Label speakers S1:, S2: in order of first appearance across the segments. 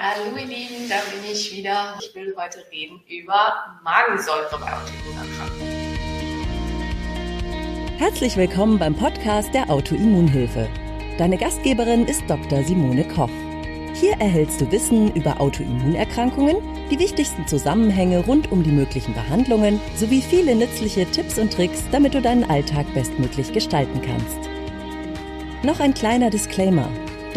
S1: Hallo ihr Lieben, da bin ich wieder. Ich will heute reden über Magensäure bei Autoimmunerkrankungen.
S2: Herzlich willkommen beim Podcast der Autoimmunhilfe. Deine Gastgeberin ist Dr. Simone Koch. Hier erhältst du Wissen über Autoimmunerkrankungen, die wichtigsten Zusammenhänge rund um die möglichen Behandlungen sowie viele nützliche Tipps und Tricks, damit du deinen Alltag bestmöglich gestalten kannst. Noch ein kleiner Disclaimer.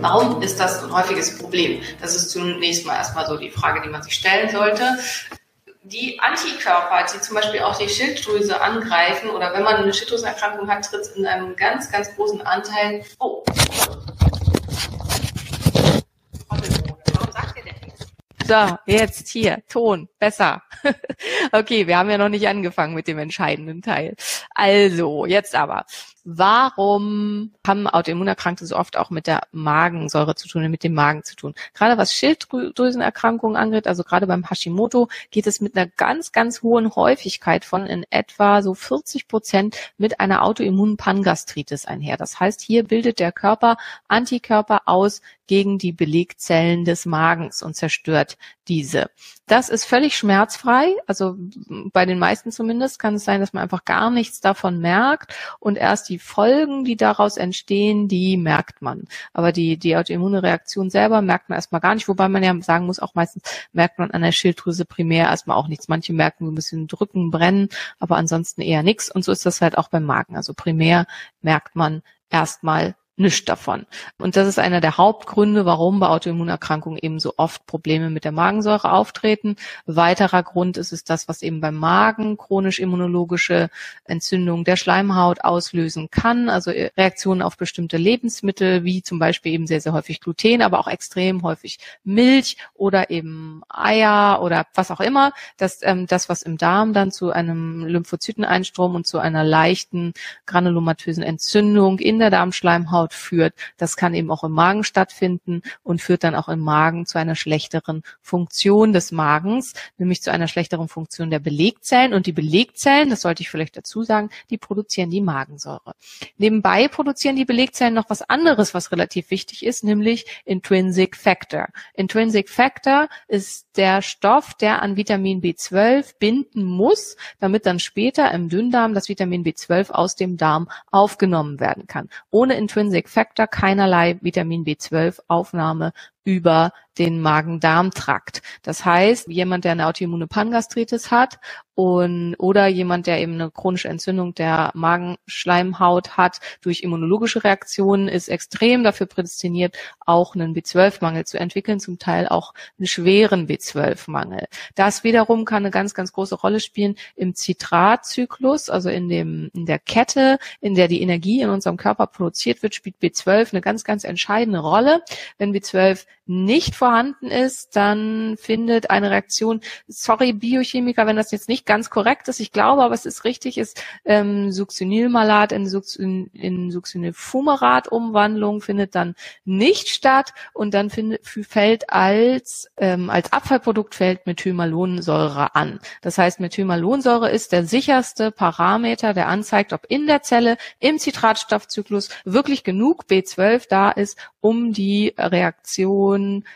S1: Warum ist das ein häufiges Problem? Das ist zunächst mal erstmal so die Frage, die man sich stellen sollte. Die Antikörper, die zum Beispiel auch die Schilddrüse angreifen, oder wenn man eine Schilddrüsenerkrankung hat, tritt in einem ganz, ganz großen Anteil. Oh,
S3: So, jetzt hier, Ton, besser. okay, wir haben ja noch nicht angefangen mit dem entscheidenden Teil. Also, jetzt aber. Warum haben Autoimmunerkrankte so oft auch mit der Magensäure zu tun, mit dem Magen zu tun? Gerade was Schilddrüsenerkrankungen angeht, also gerade beim Hashimoto, geht es mit einer ganz, ganz hohen Häufigkeit von in etwa so 40 Prozent mit einer Autoimmunpangastritis einher. Das heißt, hier bildet der Körper Antikörper aus gegen die Belegzellen des Magens und zerstört diese. Das ist völlig schmerzfrei, also bei den meisten zumindest kann es sein, dass man einfach gar nichts davon merkt und erst die Folgen, die daraus entstehen, die merkt man. Aber die, die autoimmune Reaktion selber merkt man erstmal gar nicht, wobei man ja sagen muss, auch meistens merkt man an der Schilddrüse primär erstmal auch nichts. Manche merken ein bisschen drücken, brennen, aber ansonsten eher nichts. Und so ist das halt auch beim Magen. Also primär merkt man erstmal nichts davon. Und das ist einer der Hauptgründe, warum bei Autoimmunerkrankungen eben so oft Probleme mit der Magensäure auftreten. Weiterer Grund ist es das, was eben beim Magen chronisch-immunologische Entzündungen der Schleimhaut auslösen kann, also Reaktionen auf bestimmte Lebensmittel, wie zum Beispiel eben sehr, sehr häufig Gluten, aber auch extrem häufig Milch oder eben Eier oder was auch immer, dass ähm, das, was im Darm dann zu einem Lymphozyteneinstrom und zu einer leichten granulomatösen Entzündung in der Darmschleimhaut Haut führt. Das kann eben auch im Magen stattfinden und führt dann auch im Magen zu einer schlechteren Funktion des Magens, nämlich zu einer schlechteren Funktion der Belegzellen. Und die Belegzellen, das sollte ich vielleicht dazu sagen, die produzieren die Magensäure. Nebenbei produzieren die Belegzellen noch was anderes, was relativ wichtig ist, nämlich Intrinsic Factor. Intrinsic Factor ist der Stoff, der an Vitamin B12 binden muss, damit dann später im Dünndarm das Vitamin B12 aus dem Darm aufgenommen werden kann. Ohne Intrinsic Intrinsic Factor keinerlei Vitamin B12 Aufnahme über den Magen-Darm-Trakt. Das heißt, jemand, der eine autoimmune Pangastritis hat und oder jemand, der eben eine chronische Entzündung der Magenschleimhaut hat durch immunologische Reaktionen, ist extrem dafür prädestiniert, auch einen B12-Mangel zu entwickeln, zum Teil auch einen schweren B12-Mangel. Das wiederum kann eine ganz, ganz große Rolle spielen im Zitratzyklus, also in dem in der Kette, in der die Energie in unserem Körper produziert wird, spielt B12 eine ganz, ganz entscheidende Rolle. Wenn B12 nicht vorhanden ist, dann findet eine Reaktion, sorry Biochemiker, wenn das jetzt nicht ganz korrekt ist, ich glaube, aber es ist richtig, ist ähm, Succinylmalat in, Succin, in Succinylfumarat-Umwandlung findet dann nicht statt und dann findet, fällt als, ähm, als Abfallprodukt fällt Methylmalonsäure an. Das heißt, Methylmalonsäure ist der sicherste Parameter, der anzeigt, ob in der Zelle im Zitratstoffzyklus wirklich genug B12 da ist, um die Reaktion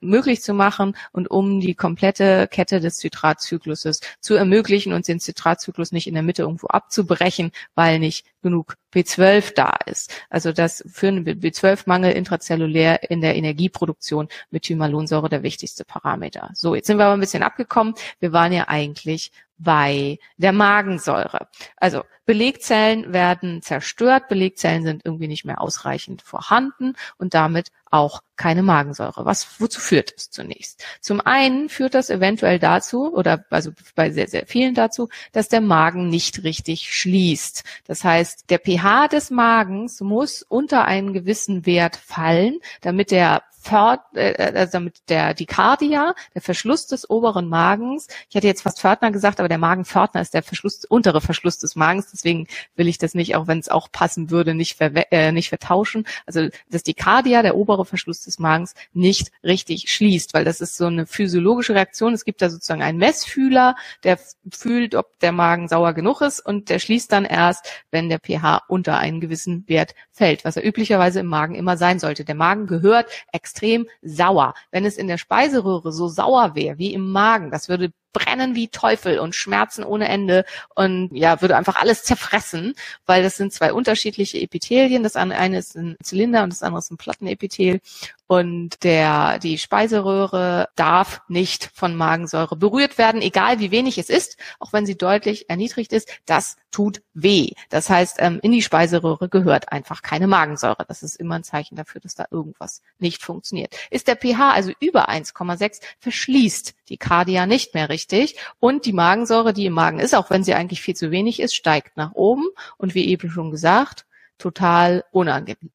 S3: möglich zu machen und um die komplette Kette des Zitratzykluses zu ermöglichen und den Zitratzyklus nicht in der Mitte irgendwo abzubrechen, weil nicht genug B12 da ist. Also das für einen B12-Mangel intrazellulär in der Energieproduktion mit Thymalonsäure der wichtigste Parameter. So, jetzt sind wir aber ein bisschen abgekommen. Wir waren ja eigentlich bei der Magensäure. Also Belegzellen werden zerstört, Belegzellen sind irgendwie nicht mehr ausreichend vorhanden und damit auch keine Magensäure. Was, wozu führt es zunächst? Zum einen führt das eventuell dazu, oder also bei sehr, sehr vielen dazu, dass der Magen nicht richtig schließt. Das heißt, der pH des Magens muss unter einen gewissen Wert fallen, damit der Pförd, äh, also damit der die Cardia, der Verschluss des oberen Magens, ich hatte jetzt fast Pförtner gesagt, aber der Magenpförtner ist der Verschluss, untere Verschluss des Magens, deswegen will ich das nicht, auch wenn es auch passen würde, nicht, ver äh, nicht vertauschen. Also dass die Cardia, der obere Verschluss des Magens, nicht richtig schließt, weil das ist so eine physiologische Reaktion. Es gibt da sozusagen einen Messfühler, der fühlt, ob der Magen sauer genug ist und der schließt dann erst, wenn der pH unter einen gewissen Wert fällt, was er üblicherweise im Magen immer sein sollte. Der Magen gehört extrem extrem sauer. Wenn es in der Speiseröhre so sauer wäre wie im Magen, das würde brennen wie Teufel und Schmerzen ohne Ende und ja, würde einfach alles zerfressen, weil das sind zwei unterschiedliche Epithelien. Das eine ist ein Zylinder und das andere ist ein Plattenepithel. Und der, die Speiseröhre darf nicht von Magensäure berührt werden, egal wie wenig es ist, auch wenn sie deutlich erniedrigt ist. Das tut weh. Das heißt, ähm, in die Speiseröhre gehört einfach keine Magensäure. Das ist immer ein Zeichen dafür, dass da irgendwas nicht funktioniert. Ist der pH also über 1,6, verschließt die Cardia nicht mehr richtig und die Magensäure, die im Magen ist, auch wenn sie eigentlich viel zu wenig ist, steigt nach oben und wie eben schon gesagt, total unangenehm.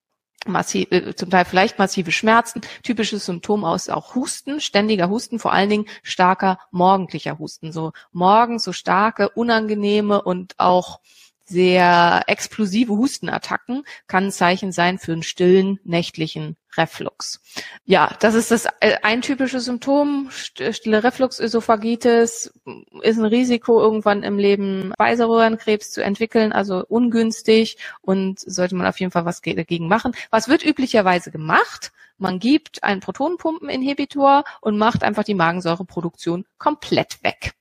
S3: Massiv, äh, zum Teil vielleicht massive Schmerzen. Typisches Symptom aus auch Husten, ständiger Husten, vor allen Dingen starker morgendlicher Husten. So morgens so starke, unangenehme und auch sehr explosive Hustenattacken kann ein Zeichen sein für einen stillen nächtlichen Reflux. Ja, das ist das äh, ein typisches Symptom. Stille Refluxösophagitis ist ein Risiko, irgendwann im Leben Speiseröhrenkrebs zu entwickeln, also ungünstig und sollte man auf jeden Fall was dagegen machen. Was wird üblicherweise gemacht? Man gibt einen Protonenpumpeninhibitor und macht einfach die Magensäureproduktion komplett weg.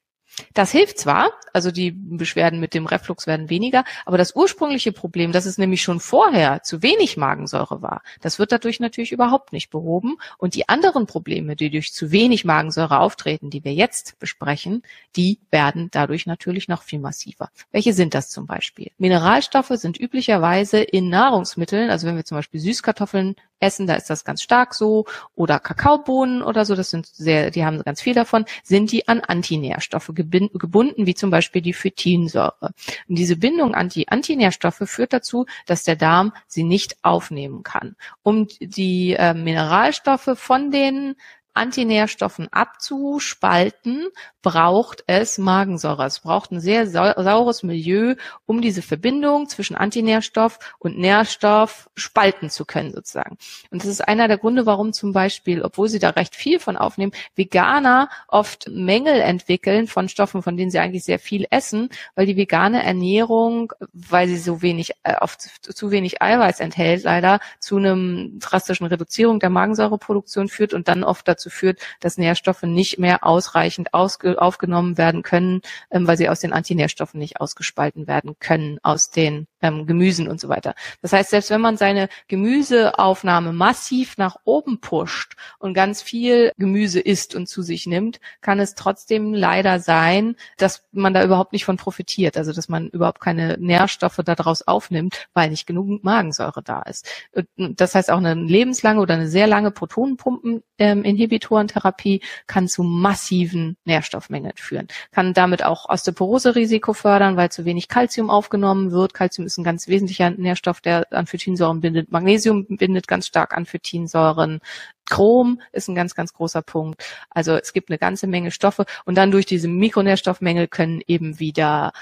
S3: Das hilft zwar, also die Beschwerden mit dem Reflux werden weniger, aber das ursprüngliche Problem, dass es nämlich schon vorher zu wenig Magensäure war, das wird dadurch natürlich überhaupt nicht behoben. Und die anderen Probleme, die durch zu wenig Magensäure auftreten, die wir jetzt besprechen, die werden dadurch natürlich noch viel massiver. Welche sind das zum Beispiel? Mineralstoffe sind üblicherweise in Nahrungsmitteln, also wenn wir zum Beispiel Süßkartoffeln essen, da ist das ganz stark so, oder Kakaobohnen oder so, das sind sehr, die haben ganz viel davon, sind die an Antinährstoffe gebunden, wie zum Beispiel die Phytinsäure. Und diese Bindung an die Antinährstoffe führt dazu, dass der Darm sie nicht aufnehmen kann. Um die äh, Mineralstoffe von den Antinährstoffen abzuspalten, braucht es Magensäure. Es braucht ein sehr saures Milieu, um diese Verbindung zwischen Antinährstoff und Nährstoff spalten zu können, sozusagen. Und das ist einer der Gründe, warum zum Beispiel, obwohl sie da recht viel von aufnehmen, Veganer oft Mängel entwickeln von Stoffen, von denen sie eigentlich sehr viel essen, weil die vegane Ernährung, weil sie so wenig, äh, oft zu wenig Eiweiß enthält, leider zu einem drastischen Reduzierung der Magensäureproduktion führt und dann oft dazu führt, dass Nährstoffe nicht mehr ausreichend aufgenommen werden können, ähm, weil sie aus den Antinährstoffen nicht ausgespalten werden können, aus den ähm, Gemüsen und so weiter. Das heißt, selbst wenn man seine Gemüseaufnahme massiv nach oben pusht und ganz viel Gemüse isst und zu sich nimmt, kann es trotzdem leider sein, dass man da überhaupt nicht von profitiert, also dass man überhaupt keine Nährstoffe daraus aufnimmt, weil nicht genug Magensäure da ist. Das heißt, auch eine lebenslange oder eine sehr lange Protonenpumpeninhibitorentherapie kann zu massiven Nährstoffmängeln führen, kann damit auch Osteoporose-Risiko fördern, weil zu wenig Kalzium aufgenommen wird. Kalzium ist ein ganz wesentlicher Nährstoff, der Amphytinsäuren bindet. Magnesium bindet ganz stark Amphytinsäuren. Chrom ist ein ganz, ganz großer Punkt. Also es gibt eine ganze Menge Stoffe und dann durch diese Mikronährstoffmängel können eben wieder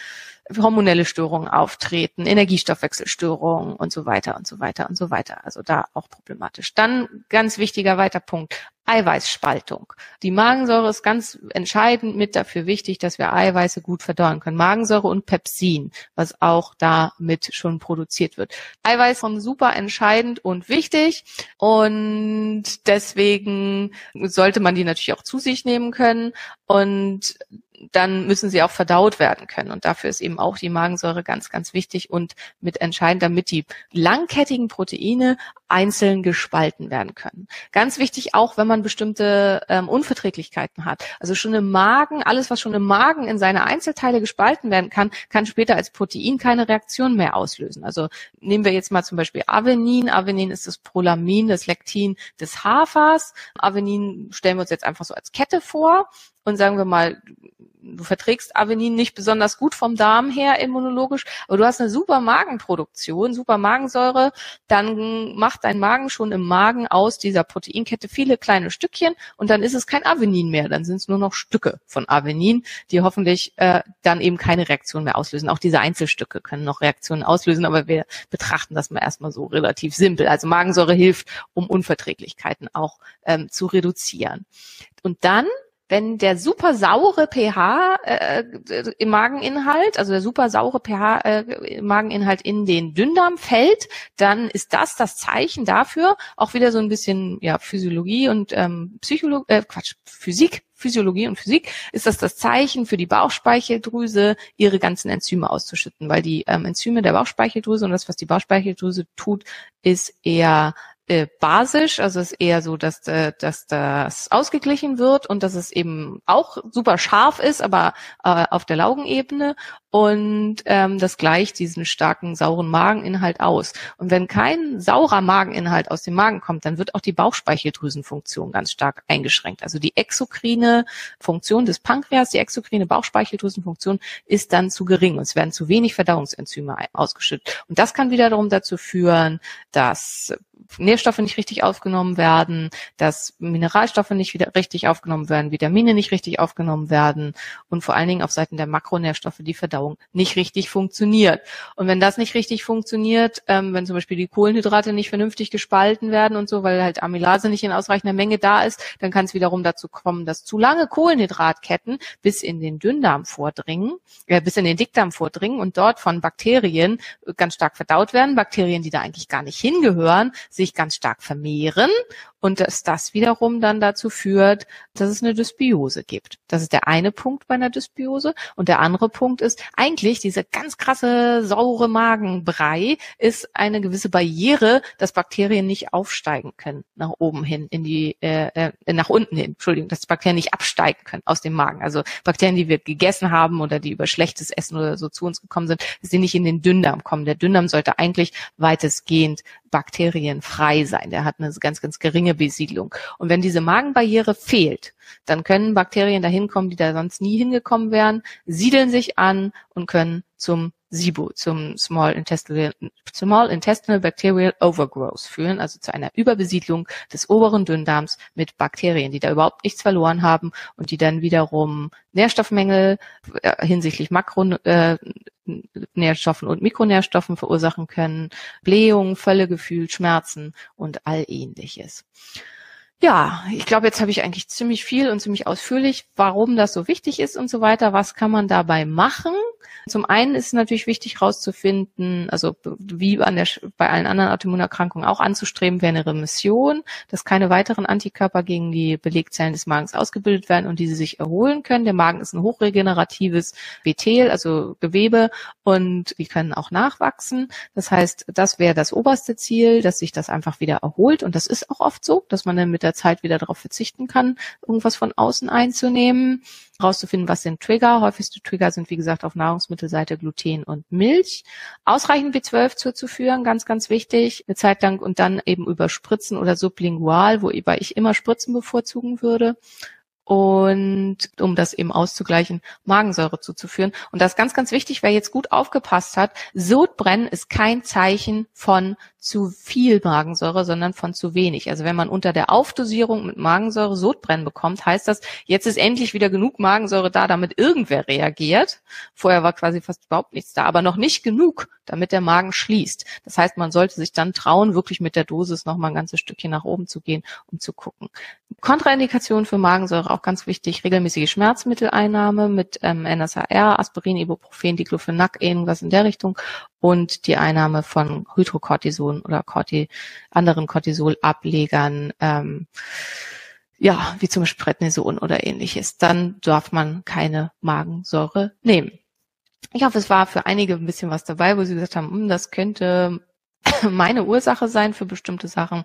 S3: hormonelle Störungen auftreten, Energiestoffwechselstörungen und so weiter und so weiter und so weiter. Also da auch problematisch. Dann ganz wichtiger weiter Punkt. Eiweißspaltung. Die Magensäure ist ganz entscheidend mit dafür wichtig, dass wir Eiweiße gut verdauen können. Magensäure und Pepsin, was auch damit schon produziert wird. Eiweiß sind super entscheidend und wichtig und deswegen sollte man die natürlich auch zu sich nehmen können und dann müssen sie auch verdaut werden können. Und dafür ist eben auch die Magensäure ganz, ganz wichtig und mit entscheidend, damit die langkettigen Proteine einzeln gespalten werden können. Ganz wichtig auch, wenn man bestimmte ähm, Unverträglichkeiten hat. Also schon im Magen, alles, was schon im Magen in seine Einzelteile gespalten werden kann, kann später als Protein keine Reaktion mehr auslösen. Also nehmen wir jetzt mal zum Beispiel Avenin. Avenin ist das Prolamin, das Lektin des Hafers. Avenin stellen wir uns jetzt einfach so als Kette vor und sagen wir mal, du verträgst Avenin nicht besonders gut vom Darm her immunologisch, aber du hast eine super Magenproduktion, super Magensäure, dann macht dein Magen schon im Magen aus dieser Proteinkette viele kleine Stückchen und dann ist es kein Avenin mehr, dann sind es nur noch Stücke von Avenin, die hoffentlich äh, dann eben keine Reaktion mehr auslösen. Auch diese Einzelstücke können noch Reaktionen auslösen, aber wir betrachten das mal erstmal so relativ simpel. Also Magensäure hilft, um Unverträglichkeiten auch ähm, zu reduzieren. Und dann wenn der super saure pH äh, im Mageninhalt, also der super saure pH äh, im Mageninhalt in den Dünndarm fällt, dann ist das das Zeichen dafür, auch wieder so ein bisschen ja Physiologie und ähm, Psychologie, äh, Quatsch, Physik, Physiologie und Physik, ist das das Zeichen für die Bauchspeicheldrüse, ihre ganzen Enzyme auszuschütten, weil die ähm, Enzyme der Bauchspeicheldrüse und das, was die Bauchspeicheldrüse tut, ist eher äh, basisch, also es ist eher so, dass, äh, dass das ausgeglichen wird und dass es eben auch super scharf ist, aber äh, auf der Laugenebene und ähm, das gleicht diesen starken sauren Mageninhalt aus. Und wenn kein saurer Mageninhalt aus dem Magen kommt, dann wird auch die Bauchspeicheldrüsenfunktion ganz stark eingeschränkt. Also die exokrine Funktion des Pankreas, die exokrine Bauchspeicheldrüsenfunktion ist dann zu gering und es werden zu wenig Verdauungsenzyme ausgeschüttet. Und das kann wiederum dazu führen, dass Nährstoffe nicht richtig aufgenommen werden, dass Mineralstoffe nicht wieder richtig aufgenommen werden, Vitamine nicht richtig aufgenommen werden und vor allen Dingen auf Seiten der Makronährstoffe die Verdauung nicht richtig funktioniert. Und wenn das nicht richtig funktioniert, ähm, wenn zum Beispiel die Kohlenhydrate nicht vernünftig gespalten werden und so, weil halt Amylase nicht in ausreichender Menge da ist, dann kann es wiederum dazu kommen, dass zu lange Kohlenhydratketten bis in den Dünndarm vordringen, äh, bis in den Dickdarm vordringen und dort von Bakterien ganz stark verdaut werden. Bakterien, die da eigentlich gar nicht hingehören, sich ganz stark vermehren und dass das wiederum dann dazu führt, dass es eine Dysbiose gibt. Das ist der eine Punkt bei einer Dysbiose. Und der andere Punkt ist, eigentlich diese ganz krasse saure Magenbrei ist eine gewisse Barriere, dass Bakterien nicht aufsteigen können nach oben hin, in die, äh, äh, nach unten hin, Entschuldigung, dass Bakterien nicht absteigen können aus dem Magen. Also Bakterien, die wir gegessen haben oder die über schlechtes Essen oder so zu uns gekommen sind, dass die nicht in den Dünndarm kommen. Der Dünndarm sollte eigentlich weitestgehend bakterienfrei sein. Der hat eine ganz, ganz geringe Besiedlung. Und wenn diese Magenbarriere fehlt, dann können Bakterien dahin kommen, die da sonst nie hingekommen wären, siedeln sich an und können zum SIBO, zum Small Intestinal, Small Intestinal Bacterial Overgrowth führen, also zu einer Überbesiedlung des oberen Dünndarms mit Bakterien, die da überhaupt nichts verloren haben und die dann wiederum Nährstoffmängel äh, hinsichtlich Makronährstoffen äh, und Mikronährstoffen verursachen können, Blähung, Völlegefühl, Schmerzen und all ähnliches. Ja, ich glaube, jetzt habe ich eigentlich ziemlich viel und ziemlich ausführlich, warum das so wichtig ist und so weiter. Was kann man dabei machen? Zum einen ist es natürlich wichtig herauszufinden, also wie an der, bei allen anderen Autoimmunerkrankungen auch anzustreben, wäre eine Remission, dass keine weiteren Antikörper gegen die Belegzellen des Magens ausgebildet werden und diese sich erholen können. Der Magen ist ein hochregeneratives Bethel, also Gewebe und die können auch nachwachsen. Das heißt, das wäre das oberste Ziel, dass sich das einfach wieder erholt und das ist auch oft so, dass man dann mit der Zeit wieder darauf verzichten kann, irgendwas von außen einzunehmen rauszufinden, was sind Trigger. Häufigste Trigger sind, wie gesagt, auf Nahrungsmittelseite Gluten und Milch. Ausreichend B12 zuzuführen, ganz, ganz wichtig, eine Zeit lang und dann eben über Spritzen oder sublingual, wobei ich immer Spritzen bevorzugen würde und um das eben auszugleichen, Magensäure zuzuführen. Und das ist ganz, ganz wichtig, wer jetzt gut aufgepasst hat, Sodbrennen ist kein Zeichen von zu viel Magensäure, sondern von zu wenig. Also wenn man unter der Aufdosierung mit Magensäure Sodbrennen bekommt, heißt das, jetzt ist endlich wieder genug Magensäure da, damit irgendwer reagiert. Vorher war quasi fast überhaupt nichts da, aber noch nicht genug, damit der Magen schließt. Das heißt, man sollte sich dann trauen, wirklich mit der Dosis noch mal ein ganzes Stückchen nach oben zu gehen, um zu gucken. Kontraindikation für Magensäure auch ganz wichtig, regelmäßige Schmerzmitteleinnahme mit ähm, NSAR, Aspirin, Ibuprofen, Diclofenac, irgendwas in der Richtung und die Einnahme von Hydrocortison oder Corti anderen Cortisolablegern, ähm, ja, wie zum Beispiel Prednison oder ähnliches. Dann darf man keine Magensäure nehmen. Ich hoffe, es war für einige ein bisschen was dabei, wo sie gesagt haben, hm, das könnte meine Ursache sein für bestimmte Sachen.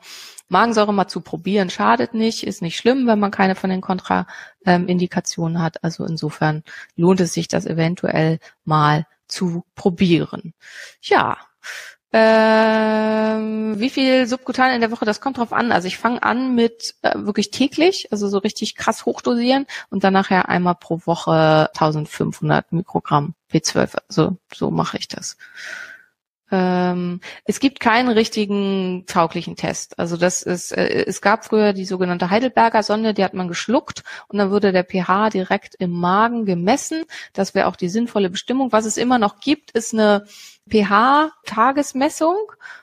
S3: Magensäure mal zu probieren schadet nicht, ist nicht schlimm, wenn man keine von den Kontraindikationen hat. Also insofern lohnt es sich, das eventuell mal zu probieren. Ja. Ähm, wie viel subkutan in der Woche? Das kommt drauf an. Also ich fange an mit äh, wirklich täglich, also so richtig krass hochdosieren und dann nachher einmal pro Woche 1500 Mikrogramm B12. Also so mache ich das. Ähm, es gibt keinen richtigen tauglichen Test. Also das ist, äh, es gab früher die sogenannte Heidelberger Sonde, die hat man geschluckt und dann wurde der pH direkt im Magen gemessen. Das wäre auch die sinnvolle Bestimmung. Was es immer noch gibt, ist eine pH-Tagesmessung,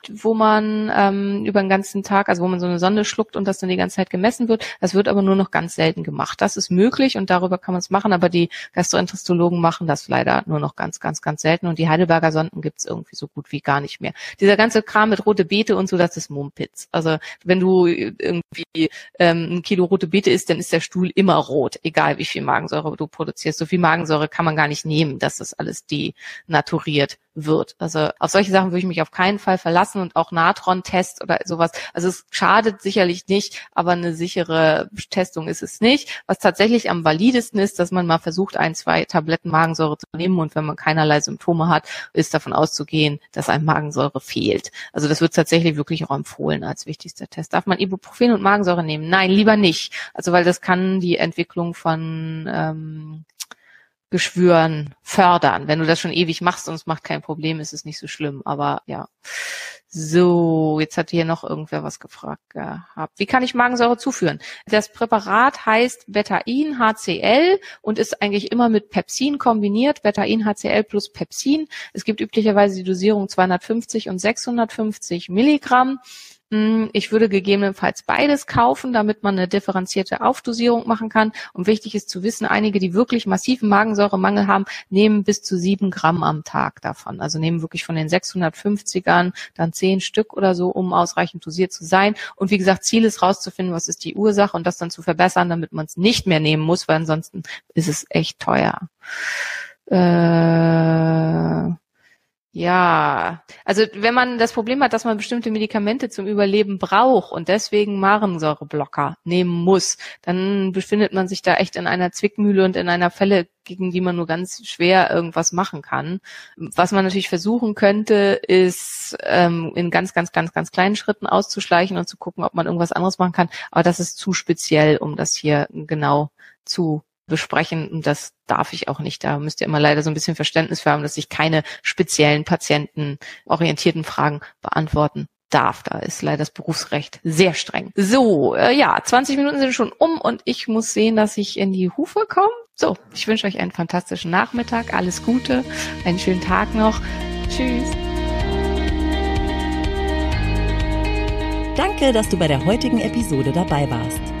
S3: wo man ähm, über den ganzen Tag, also wo man so eine Sonde schluckt und das dann die ganze Zeit gemessen wird. Das wird aber nur noch ganz selten gemacht. Das ist möglich und darüber kann man es machen, aber die Gastroenterologen machen das leider nur noch ganz, ganz, ganz selten und die Heidelberger Sonden gibt es irgendwie so gut wie gar nicht mehr. Dieser ganze Kram mit rote Beete und so, das ist Mumpitz. Also wenn du irgendwie ähm, ein Kilo rote Beete isst, dann ist der Stuhl immer rot, egal wie viel Magensäure du produzierst. So viel Magensäure kann man gar nicht nehmen, dass das alles denaturiert wird. Also auf solche Sachen würde ich mich auf keinen Fall verlassen und auch Natron-Test oder sowas. Also es schadet sicherlich nicht, aber eine sichere Testung ist es nicht. Was tatsächlich am validesten ist, dass man mal versucht, ein, zwei Tabletten Magensäure zu nehmen und wenn man keinerlei Symptome hat, ist davon auszugehen, dass einem Magensäure fehlt. Also das wird tatsächlich wirklich auch empfohlen als wichtigster Test. Darf man Ibuprofen und Magensäure nehmen? Nein, lieber nicht. Also weil das kann die Entwicklung von ähm, Geschwüren fördern. Wenn du das schon ewig machst und es macht kein Problem, ist es nicht so schlimm. Aber ja. So, jetzt hat hier noch irgendwer was gefragt gehabt. Wie kann ich Magensäure zuführen? Das Präparat heißt Betain HCl und ist eigentlich immer mit Pepsin kombiniert. Betain HCl plus Pepsin. Es gibt üblicherweise die Dosierung 250 und 650 Milligramm. Hm, ich würde gegebenenfalls beides kaufen, damit man eine differenzierte Aufdosierung machen kann. Und wichtig ist zu wissen, einige, die wirklich massiven Magensäuremangel haben, nehmen bis zu sieben Gramm am Tag davon. Also nehmen wirklich von den 650ern dann zehn Stück oder so, um ausreichend dosiert zu sein. Und wie gesagt, Ziel ist rauszufinden, was ist die Ursache und das dann zu verbessern, damit man es nicht mehr nehmen muss, weil ansonsten ist es echt teuer. Äh, ja, also wenn man das Problem hat, dass man bestimmte Medikamente zum Überleben braucht und deswegen Magensäureblocker nehmen muss, dann befindet man sich da echt in einer Zwickmühle und in einer Fälle, gegen die man nur ganz schwer irgendwas machen kann. Was man natürlich versuchen könnte, ist ähm, in ganz, ganz, ganz, ganz kleinen Schritten auszuschleichen und zu gucken, ob man irgendwas anderes machen kann. Aber das ist zu speziell, um das hier genau zu besprechen. Und das darf ich auch nicht. Da müsst ihr immer leider so ein bisschen Verständnis für haben, dass ich keine speziellen patientenorientierten Fragen beantworten darf. Da ist leider das Berufsrecht sehr streng. So, äh, ja, 20 Minuten sind schon um und ich muss sehen, dass ich in die Hufe komme. So, ich wünsche euch einen fantastischen Nachmittag, alles Gute, einen schönen Tag noch. Tschüss.
S2: Danke, dass du bei der heutigen Episode dabei warst.